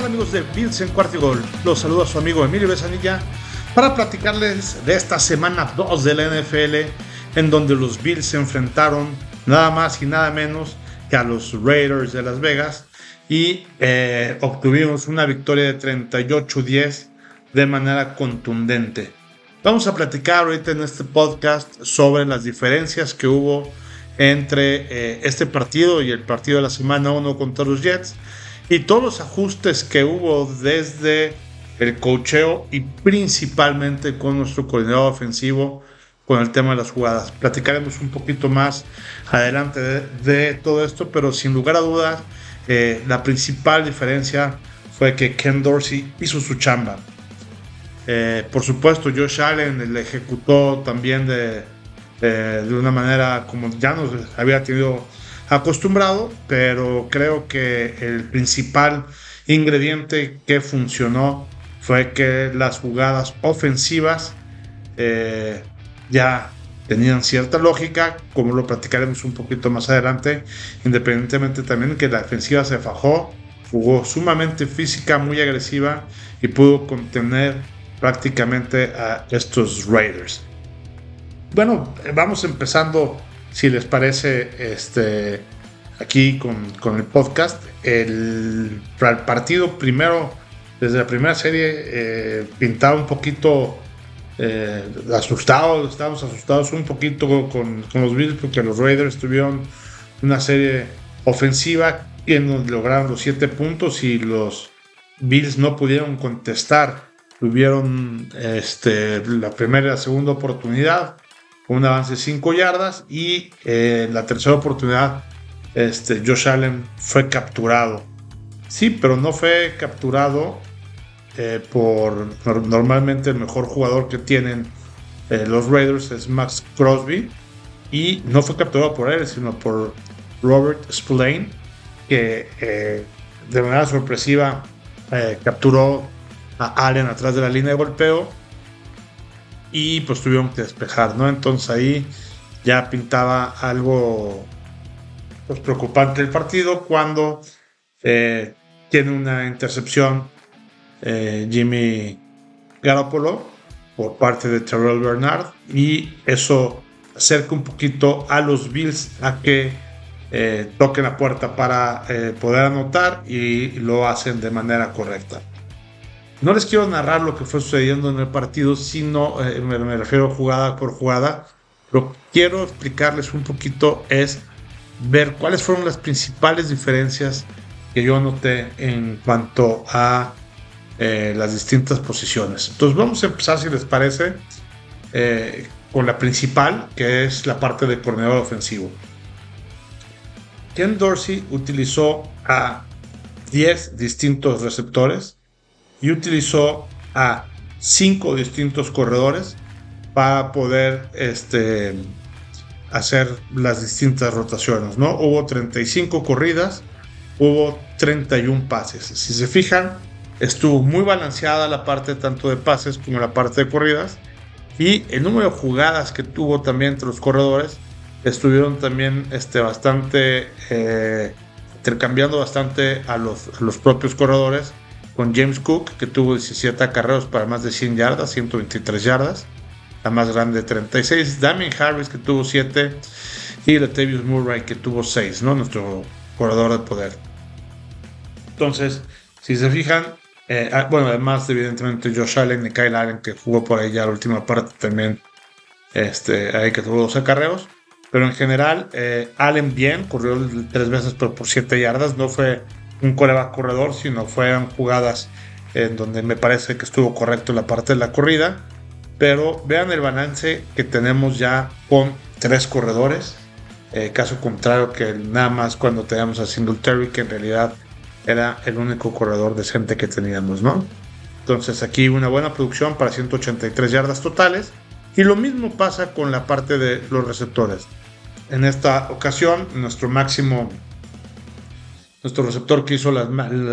tal amigos de Bills en Cuarto Gol? Los saluda su amigo Emilio Besanilla para platicarles de esta semana 2 de la NFL en donde los Bills se enfrentaron nada más y nada menos que a los Raiders de Las Vegas y eh, obtuvimos una victoria de 38-10 de manera contundente. Vamos a platicar ahorita en este podcast sobre las diferencias que hubo entre eh, este partido y el partido de la semana 1 contra los Jets y todos los ajustes que hubo desde el cocheo y principalmente con nuestro coordinador ofensivo con el tema de las jugadas. Platicaremos un poquito más adelante de, todo esto, pero sin lugar a dudas, eh, la principal diferencia fue que Ken Dorsey hizo su chamba. Eh, por supuesto, Josh Allen le ejecutó también de, de una manera como ya nos había tenido acostumbrado, pero creo que el principal ingrediente que funcionó fue que las jugadas ofensivas eh, ya tenían cierta lógica, como lo platicaremos un poquito más adelante, independientemente también que la defensiva se fajó, jugó sumamente física, muy agresiva y pudo contener prácticamente a estos Raiders. Bueno, vamos empezando si les parece, este, aquí con, con el podcast. El, partido primero, desde la primera serie, eh, pintaba un poquito eh, asustados, estábamos asustados un poquito con, con, los Bills porque los Raiders tuvieron una serie ofensiva y lograron los siete puntos y los Bills no pudieron contestar. Tuvieron este, la primera y la segunda oportunidad un avance de 5 yardas y eh, la tercera oportunidad este, Josh Allen fue capturado. Sí, pero no fue capturado eh, por normalmente el mejor jugador que tienen eh, los Raiders es Max Crosby y no fue capturado por él, sino por Robert Spillane que de manera sorpresiva capturó a Allen atrás de la línea de golpeo y pues tuvieron que despejar, ¿no? Entonces ahí ya pintaba algo pues, preocupante el partido cuando eh, tiene una intercepción eh, Jimmy Garoppolo por parte de Terrell Bernard y eso acerca un poquito a los Bills a que eh, toquen la puerta para poder anotar y lo hacen de manera correcta. No les quiero narrar lo que fue sucediendo en el partido, sino eh, me, refiero jugada por jugada. Lo que quiero explicarles un poquito es ver cuáles fueron las principales diferencias que yo noté en cuanto a eh, las distintas posiciones. Entonces vamos a empezar, si les parece, eh, con la principal, que es la parte de coordinador ofensivo. Ken Dorsey utilizó a 10 distintos receptores y utilizó a cinco distintos corredores para poder este, hacer las distintas rotaciones. ¿no? Hubo 35 corridas, hubo 31 pases. Si se fijan, estuvo muy balanceada la parte tanto de pases como la parte de corridas. Y el número de jugadas que tuvo también entre los corredores estuvieron también este, bastante eh, intercambiando bastante a los, a los propios corredores con James Cook, que tuvo 17 acarreos para más de 100 yardas, 123 yardas, la más grande 36, Damien Harris, que tuvo 7, y Latavius Murray, que tuvo 6, ¿no? Nuestro corredor de poder. Entonces, si se fijan, eh, ah, bueno, además, evidentemente, Josh Allen y Kyle Allen, que jugó por ahí ya la última parte también, este, ahí que tuvo dos acarreos. Pero en general, eh, Allen bien, corrió tres veces por, por 7 yardas, no fue un coreback corredor, sino fueron jugadas en donde me parece que estuvo correcto la parte de la corrida. Pero vean el balance que tenemos ya con tres corredores. Eh, caso contrario que nada más cuando teníamos a Singletary, que en realidad era el único corredor decente que teníamos, ¿no? Entonces aquí una buena producción para 183 yardas totales. Y lo mismo pasa con la parte de los receptores. En esta ocasión, nuestro máximo nuestro receptor que hizo las,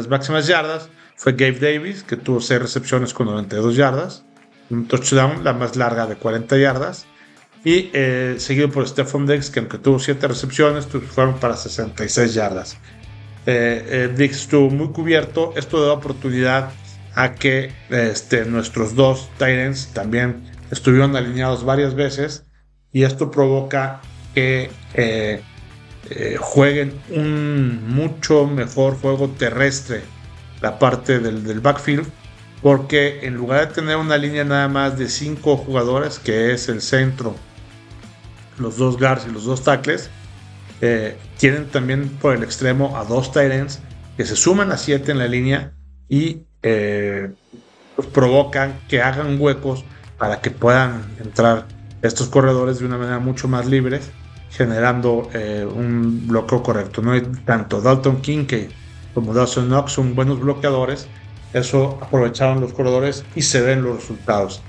máximas yardas fue Gabe Davis, que tuvo 6 recepciones con 92 yardas. Un touchdown, la más larga de 40 yardas. Y eh, seguido por Stephon Diggs, que aunque tuvo 7 recepciones, fueron para 66 yardas. eh, eh estuvo muy cubierto. Esto da oportunidad a que este, nuestros dos Titans también estuvieron alineados varias veces y esto provoca que eh, jueguen un mucho mejor juego terrestre la parte del, del, backfield porque en lugar de tener una línea nada más de cinco jugadores que es el centro los dos guards y los dos tackles eh, tienen también por el extremo a dos tight que se suman a siete en la línea y eh, provocan que hagan huecos para que puedan entrar estos corredores de una manera mucho más libre, generando eh, un bloqueo correcto. No tanto Dalton Kincaid como Dawson Knox son buenos bloqueadores. Eso aprovecharon los corredores y se ven los resultados.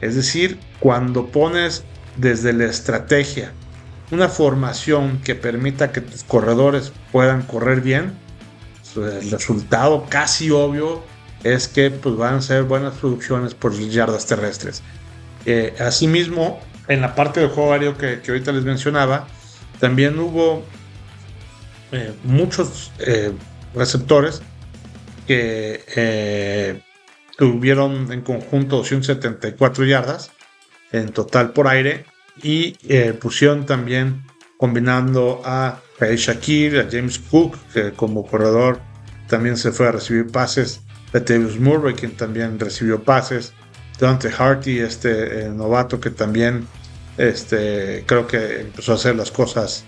Es decir, cuando pones desde la estrategia una formación que permita que tus corredores puedan correr bien, el resultado casi obvio es que pues, van a ser buenas producciones por yardas terrestres. Eh, asimismo, en la parte del juego aéreo que, ahorita les mencionaba, también hubo eh, muchos eh, receptores que tuvieron en conjunto 274 yardas en total por aire y pusieron también combinando a Shakir, a James Cook, que como corredor también se fue a recibir pases Latavius Murray, quien también recibió pases, Dante Harty, este eh, novato que también este, creo que empezó a hacer las cosas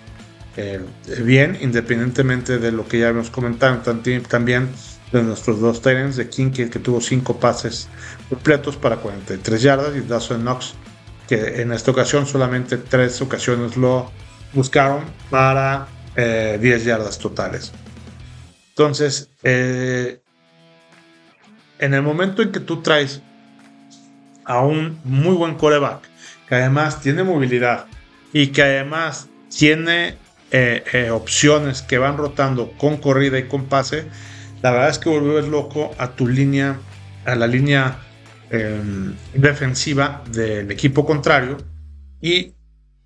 eh, bien, independientemente de lo que ya habíamos comentado, también de nuestros dos Titans, de King, que, tuvo cinco pases completos para 43 yardas, y Dawson Knox, que en esta ocasión solamente tres ocasiones lo buscaron para 10 eh, yardas totales. Entonces, en el momento en que tú traes a un muy buen coreback, que además tiene movilidad y que además tiene eh, eh, opciones que van rotando con corrida y con pase, la verdad es que vuelves loco a tu línea, a la línea em, defensiva del equipo contrario y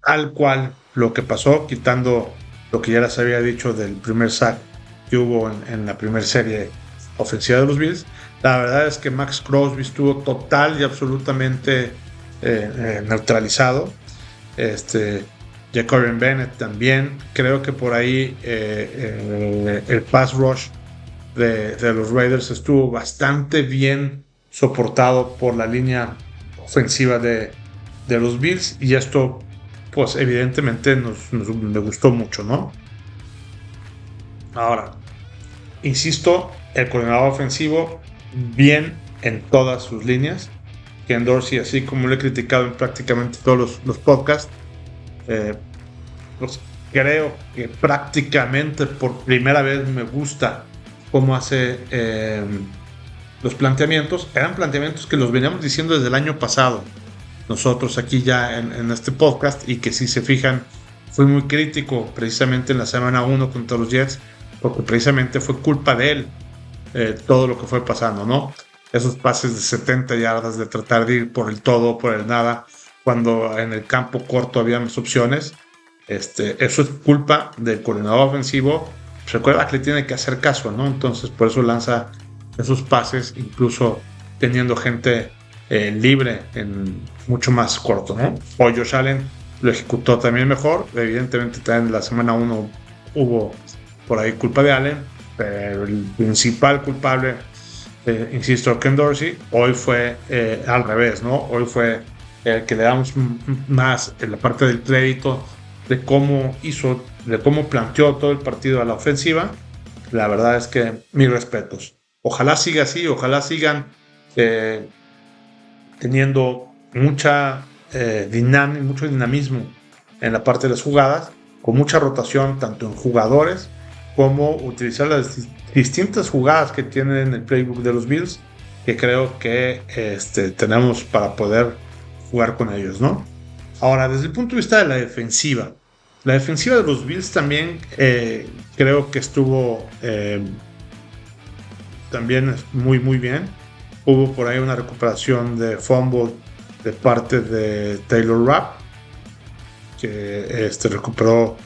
al cual lo que pasó, quitando lo que ya les había dicho del primer sack que hubo en, en la primera serie ofensiva de los Bills, la verdad es que Max Crosby estuvo total y absolutamente eh, eh, neutralizado. Este, Jacobian Bennett también. Creo que por ahí eh, el pass rush de, los Raiders estuvo bastante bien soportado por la línea ofensiva de, los Bills. Y esto, pues evidentemente nos, nos, gustó mucho, ¿no? Ahora, insisto, el coordinador ofensivo bien en todas sus líneas. Ken Dorsey, así como lo he criticado en prácticamente todos los, podcasts, eh, pues creo que prácticamente por primera vez me gusta cómo hace eh, los planteamientos. Eran planteamientos que los veníamos diciendo desde el año pasado, nosotros aquí ya en, en este podcast, y que si se fijan, fui muy crítico precisamente en la semana 1 contra los Jets, porque precisamente fue culpa de él eh, todo lo que fue pasando, ¿no? Esos pases de 70 yardas, de tratar de ir por el todo, por el nada, cuando en el campo corto había más opciones. Este, eso es culpa del coordinador ofensivo. Recuerda que le tiene que hacer caso, ¿no? Entonces, por eso lanza esos pases, incluso teniendo gente eh, libre en mucho más corto, ¿no? O Josh Allen lo ejecutó también mejor. Evidentemente, también en la semana 1 hubo por ahí culpa de Allen, pero el principal culpable, eh, insisto, Ken Dorsey, hoy fue eh, al revés, ¿no? Hoy fue el que le damos más en la parte del crédito de cómo hizo, de cómo planteó todo el partido a la ofensiva. La verdad es que mis respetos. Ojalá siga así, ojalá sigan eh, teniendo mucha mucho dinamismo en la parte de las jugadas, con mucha rotación tanto en jugadores cómo utilizar las distintas jugadas que tienen en el playbook de los Bills, que creo que este, tenemos para poder jugar con ellos, ¿no? Ahora, desde el punto de vista de la defensiva, la defensiva de los Bills también eh, creo que estuvo eh, también muy, muy bien. Hubo por ahí una recuperación de fumble de parte de Taylor Rapp, que este, recuperó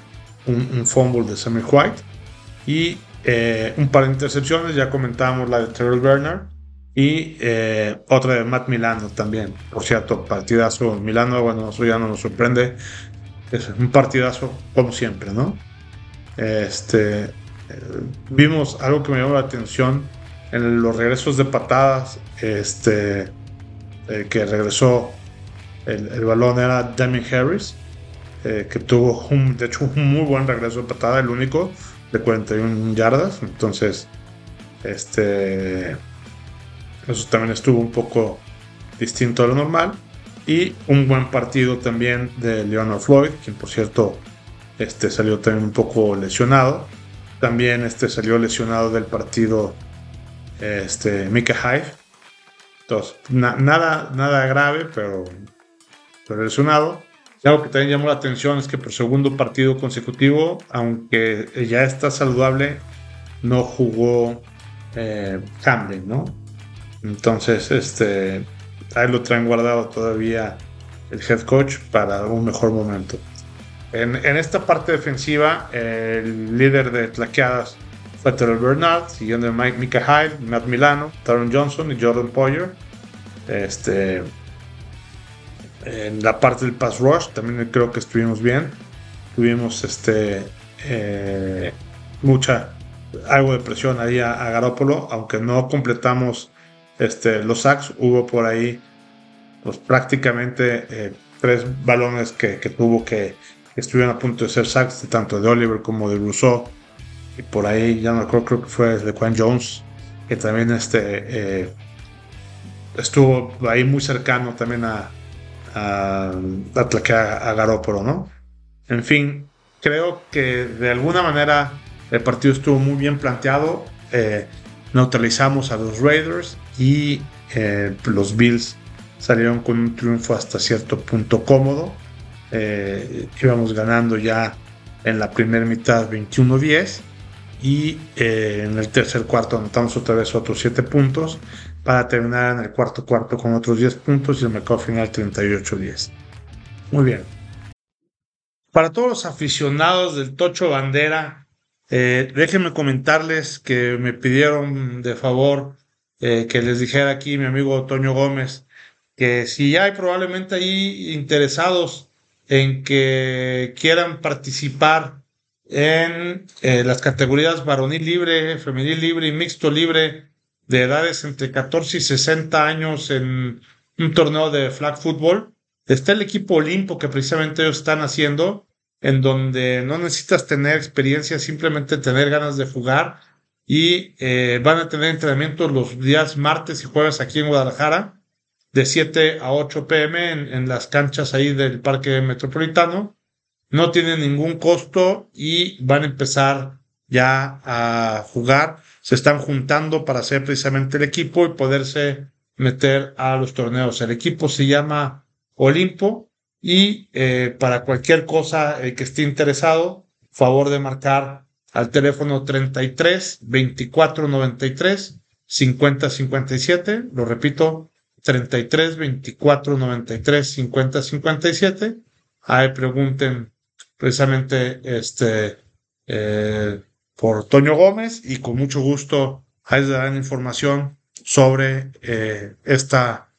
un fumble de Sammy White. Y eh, un par de intercepciones, ya comentábamos la de Terrell Bernard y eh, otra de Matt Milano también. Por cierto, partidazo Milano, bueno, eso ya no nos sorprende. Es un partidazo como siempre, ¿no? Este, eh, vimos algo que me llamó la atención en los regresos de patadas, este, que regresó el, balón era Demi Harris, que tuvo un, de hecho un muy buen regreso de patada, el único de 41 yardas. Entonces, este, eso también estuvo un poco distinto a lo normal. Y un buen partido también de Leonard Floyd, quien por cierto este, salió también un poco lesionado. También este, salió lesionado del partido este, Mika Hyde. Entonces, nada, nada grave, pero, pero lesionado algo que también llamó la atención es que por segundo partido consecutivo, aunque ya está saludable, no jugó eh, ¿no? Entonces, este, ahí lo traen guardado todavía el head coach para un mejor momento. En, esta parte defensiva, el líder de tlaqueadas fue Terrell Bernard, siguiendo Mike Mika Hyde, Matt Milano, Taron Johnson y Jordan Poyer. Este, en la parte del pass rush también creo que estuvimos bien. Tuvimos este eh, mucha algo de presión ahí a, Garópolo, aunque no completamos este, los sacks, hubo por ahí pues, prácticamente eh, tres balones que, tuvo que, estuvieron a punto de ser sacks, tanto de Oliver como de Rousseau. Y por ahí, ya no creo, creo que fue de Juan Jones, que también este, eh, estuvo ahí muy cercano también a, a, a, a Garópolo, ¿no? En fin, creo que de alguna manera el partido estuvo muy bien planteado. Eh, neutralizamos a los Raiders y eh, los Bills salieron con un triunfo hasta cierto punto cómodo. Eh, íbamos ganando ya en la primera mitad 21-10 y en el tercer cuarto anotamos otra vez otros 7 puntos para terminar en el cuarto cuarto con otros 10 puntos y el mercado final 38-10. Muy bien. Para todos los aficionados del Tocho Bandera, eh, déjenme comentarles que me pidieron de favor eh, que les dijera aquí mi amigo Toño Gómez que si hay probablemente ahí interesados en que quieran participar en eh, las categorías varonil libre, femenil libre y mixto libre de edades entre 14 y 60 años en un torneo de flag football. Está el equipo Olimpo que precisamente ellos están haciendo, en donde no necesitas tener experiencia, simplemente tener ganas de jugar. Y eh, van a tener entrenamientos los días martes y jueves aquí en Guadalajara, de 7 a 8 pm en, en las canchas ahí del Parque Metropolitano. No tienen ningún costo y van a empezar ya a jugar se están juntando para hacer precisamente el equipo y poderse meter a los torneos. El equipo se llama Olimpo y eh, para cualquier cosa que esté interesado, favor de marcar al teléfono 33 24 93 50 57. Lo repito, 33 24 93 50 57. Ahí pregunten precisamente este eh, por Toño Gómez y con mucho gusto ahí les darán información sobre eh, esta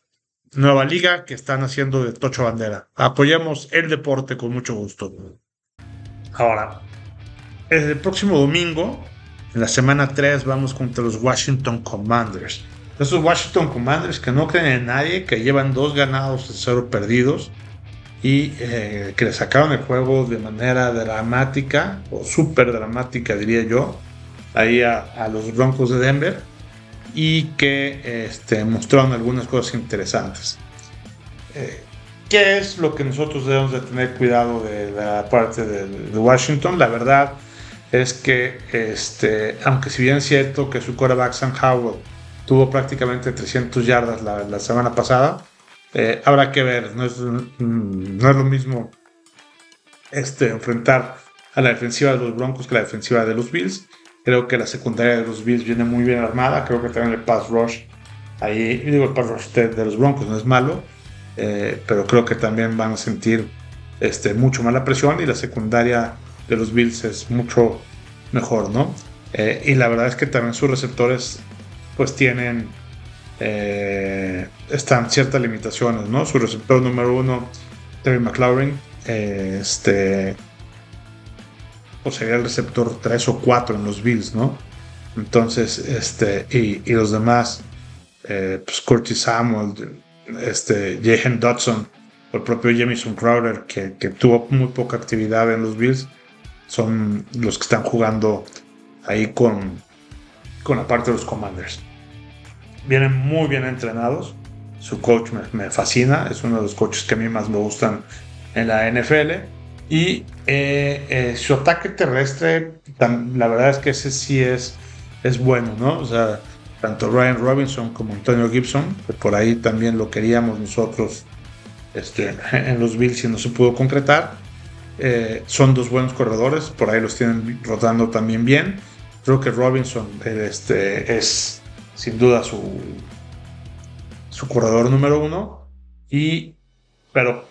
nueva liga que están haciendo de Tocho Bandera. Apoyemos el deporte con mucho gusto. Ahora, el próximo domingo, en la semana 3, vamos contra los Washington Commanders. Esos Washington Commanders que no creen en nadie, que llevan dos ganados y cero perdidos y eh, que le sacaron el juego de manera dramática o súper dramática diría yo ahí a, los Broncos de Denver y que este, mostraron algunas cosas interesantes. Eh, ¿Qué es lo que nosotros debemos de tener cuidado de la parte de, Washington? La verdad es que, este, aunque si bien es cierto que su quarterback Sam Howell tuvo prácticamente 300 yardas la, la semana pasada, eh, habrá que ver, no es, mm, no es lo mismo este, enfrentar a la defensiva de los Broncos que la defensiva de los Bills. Creo que la secundaria de los Bills viene muy bien armada. Creo que también el pass rush, ahí, digo, el pass rush de, los Broncos no es malo, eh, pero creo que también van a sentir este, mucho más la presión y la secundaria de los Bills es mucho mejor, ¿no? Eh, y la verdad es que también sus receptores pues tienen eh, están ciertas limitaciones, ¿no? Su receptor número uno, Terry McLaurin, eh, este pues el receptor 3 o 4 en los Bills, ¿no? Entonces, este, y, los demás, pues Curtis Samuel, este, Jahan Dodson, el propio Jamison Crowder, que, que, tuvo muy poca actividad en los Bills, son los que están jugando ahí con, con la parte de los Commanders. Vienen muy bien entrenados. Su coach me, fascina, es uno de los coaches que a mí más me gustan en la NFL. Y eh, eh, su ataque terrestre, la verdad es que ese sí es, es bueno, ¿no? O sea, tanto Ryan Robinson como Antonio Gibson, que por ahí también lo queríamos nosotros este, en los Bills y no se pudo concretar. Eh, son dos buenos corredores, por ahí los tienen rotando también bien. Creo que Robinson este, es sin duda su, su corredor número uno. Y, pero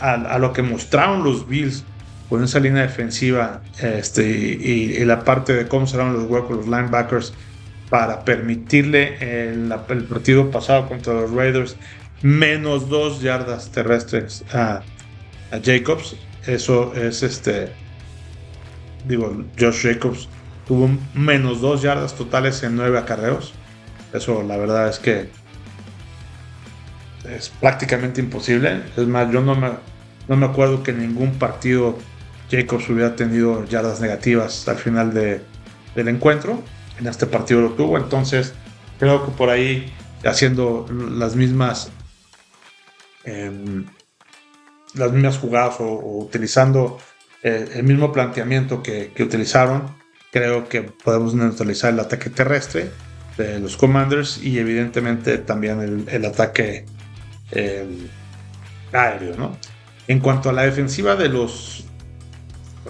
a, lo que mostraron los Bills con esa línea defensiva este, y, la parte de cómo serán los huecos, los linebackers, para permitirle el, el partido pasado contra los Raiders menos dos yardas terrestres a, a Jacobs. Eso es este. Digo, Josh Jacobs tuvo menos dos yardas totales en nueve acarreos. Eso la verdad es que es prácticamente imposible. Es más, yo no me, no me acuerdo que en ningún partido Jacobs hubiera tenido yardas negativas al final de, del encuentro. En este partido lo tuvo. Entonces, creo que por ahí, haciendo las mismas, em, las mismas jugadas o, utilizando eh, el mismo planteamiento que, que utilizaron, creo que podemos neutralizar el ataque terrestre de los Commanders y evidentemente también el, ataque aéreo. ¿no? En cuanto a la defensiva de los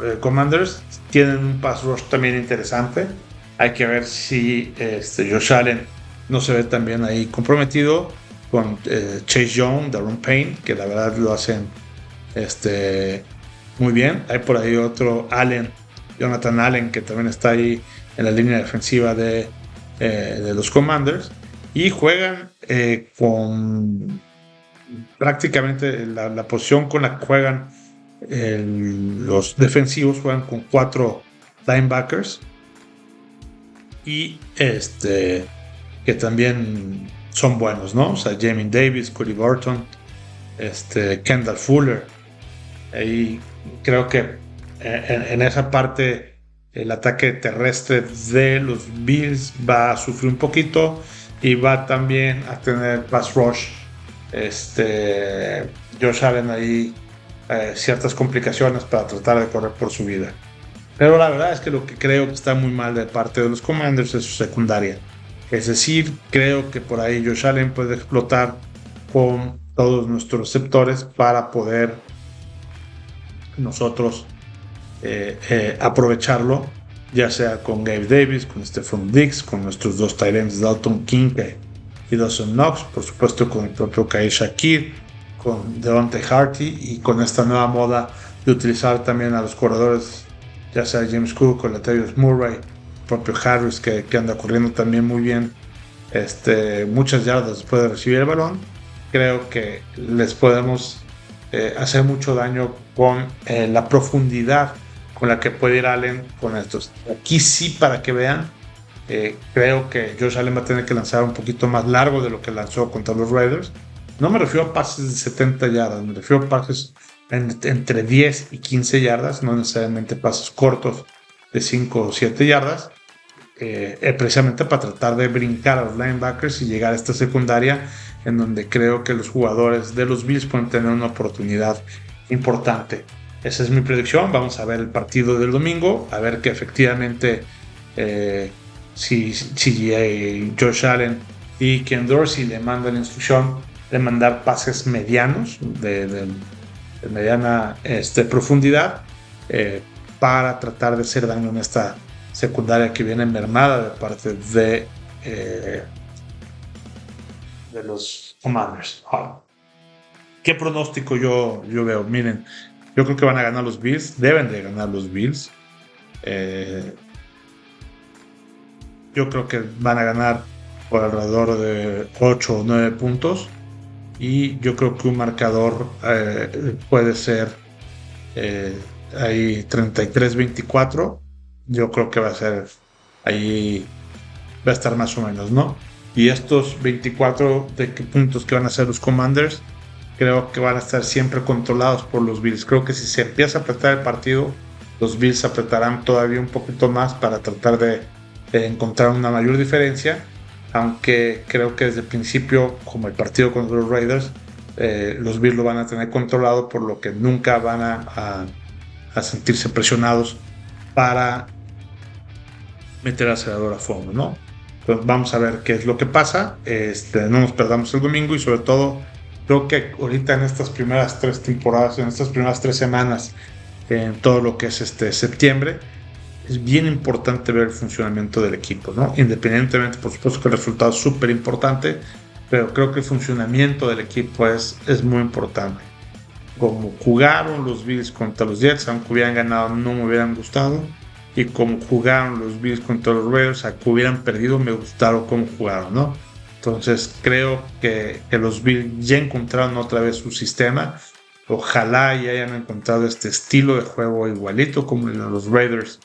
eh, Commanders, tienen un pass rush también interesante. Hay que ver si este, Josh Allen no se ve también ahí comprometido con eh, Chase Young, Darren Payne, que la verdad lo hacen este, muy bien. Hay por ahí otro Allen Jonathan Allen, que también está ahí en la línea defensiva de, eh, los Commanders. Y juegan eh, con prácticamente la, posición con la que juegan los defensivos, juegan con cuatro linebackers. Y este, que también son buenos, ¿no? O sea, Jamie Davis, Cody Burton, este, Kendall Fuller. Ahí creo que en, esa parte el ataque terrestre de los Bills va a sufrir un poquito y va también a tener pass rush. Este, Josh Allen ahí eh, ciertas complicaciones para tratar de correr por su vida. Pero la verdad es que lo que creo que está muy mal de parte de los Commanders es su secundaria. Es decir, creo que por ahí Josh Allen puede explotar con todos nuestros receptores para poder nosotros eh, eh, aprovecharlo, ya sea con Gabe Davis, con Stephon Diggs, con nuestros dos Tyrants Dalton King y Dawson Knox, por supuesto con el propio Kai Shakir, con Devontae Harty y con esta nueva moda de utilizar también a los corredores, ya sea James Cook o Latavius Murray, propio Harris que, que, anda corriendo también muy bien, este, muchas yardas después de recibir el balón. Creo que les podemos eh, hacer mucho daño con la profundidad con la que puede ir Allen con estos. Aquí sí, para que vean, eh, creo que Josh Allen va a tener que lanzar un poquito más largo de lo que lanzó contra los Raiders. No me refiero a pases de 70 yardas, me refiero a pases entre 10 y 15 yardas, no necesariamente pases cortos de 5 o 7 yardas, eh, eh, precisamente para tratar de brincar a los linebackers y llegar a esta secundaria en donde creo que los jugadores de los Bills pueden tener una oportunidad importante. Esa es mi predicción. Vamos a ver el partido del domingo, a ver que efectivamente eh, si, si eh, Josh Allen y Ken Dorsey le mandan la instrucción de mandar pases medianos, de, mediana este, profundidad, eh, para tratar de hacer daño en esta secundaria que viene mermada de parte de, de los Commanders. ¿Qué pronóstico yo, yo veo? Miren, yo creo que van a ganar los Bills, deben de ganar los Bills. Eh, Yo creo que van a ganar por alrededor de 8 o 9 puntos. Y yo creo que un marcador eh, puede ser eh, ahí 33-24. Yo creo que va a ser ahí, va a estar más o menos, ¿no? Y estos 24 de puntos que van a ser los Commanders, creo que van a estar siempre controlados por los Bills. Creo que si se empieza a apretar el partido, los Bills apretarán todavía un poquito más para tratar de, encontrar una mayor diferencia. Aunque creo que desde el principio, como el partido contra los Raiders, eh, los Bills lo van a tener controlado, por lo que nunca van a, a, sentirse presionados para meter acelerador a fondo, ¿no? Entonces vamos a ver qué es lo que pasa. Este, no nos perdamos el domingo y sobre todo creo que ahorita en estas primeras tres temporadas, en estas primeras tres semanas, en todo lo que es este septiembre, es bien importante ver el funcionamiento del equipo, ¿no? Independientemente, por supuesto que el resultado es súper importante, pero creo que el funcionamiento del equipo es, es muy importante. Como jugaron los Bills contra los Jets, aunque hubieran ganado, no me hubieran gustado. Y como jugaron los Bills contra los Raiders, aunque hubieran perdido, me gustaron cómo jugaron, ¿no? Entonces creo que, que los Bills ya encontraron otra vez su sistema. Ojalá ya hayan encontrado este estilo de juego igualito como en los Raiders.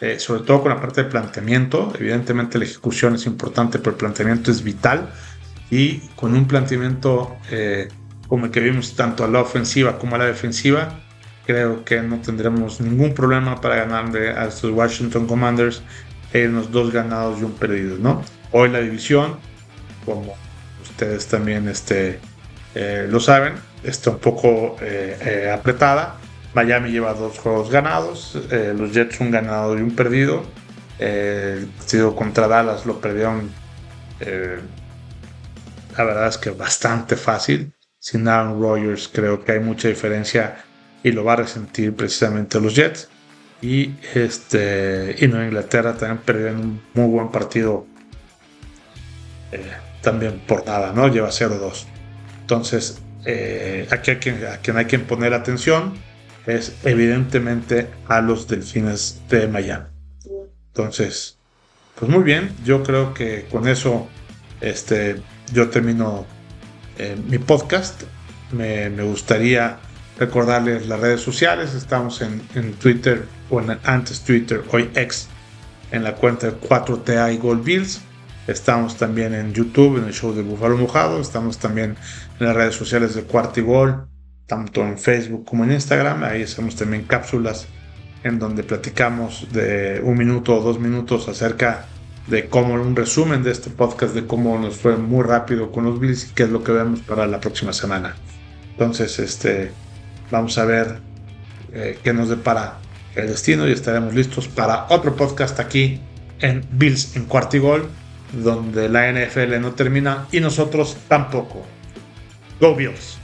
Eh, sobre todo con la parte de planteamiento. Evidentemente la ejecución es importante, pero el planteamiento es vital. Y con un planteamiento eh, como el que vimos tanto a la ofensiva como a la defensiva, creo que no tendremos ningún problema para ganarle a estos Washington Commanders en los dos ganados y un perdido. ¿no? Hoy la división como ustedes también este, eh, lo saben, está un poco eh, eh, apretada. Miami lleva dos juegos ganados, los Jets un ganado y un perdido. el partido contra Dallas lo perdieron, la verdad es que bastante fácil. Sin Aaron Rodgers creo que hay mucha diferencia y lo va a resentir precisamente los Jets. Y, este, Nueva Inglaterra también perdieron un muy buen partido también por nada, ¿no? Lleva 0-2. Entonces, eh, aquí a quien, a quien hay que poner atención es evidentemente a los delfines de Miami. Entonces, pues muy bien, yo creo que con eso este, yo termino eh, mi podcast. Me, gustaría recordarles las redes sociales. Estamos en, en Twitter, o en antes Twitter, hoy ex, en la cuenta de 4TA y Gold Bills. Estamos también en YouTube, en el show de Búfalo Mojado. Estamos también en las redes sociales de Cuarto y Gol, tanto en Facebook como en Instagram. Ahí hacemos también cápsulas en donde platicamos de un minuto o dos minutos acerca de cómo un resumen de este podcast, de cómo nos fue muy rápido con los Bills y qué es lo que vemos para la próxima semana. Entonces, este, vamos a ver eh, qué nos depara el destino y estaremos listos para otro podcast aquí en Bills en Cuarto y Gol donde la NFL no termina y nosotros tampoco. Go Bills.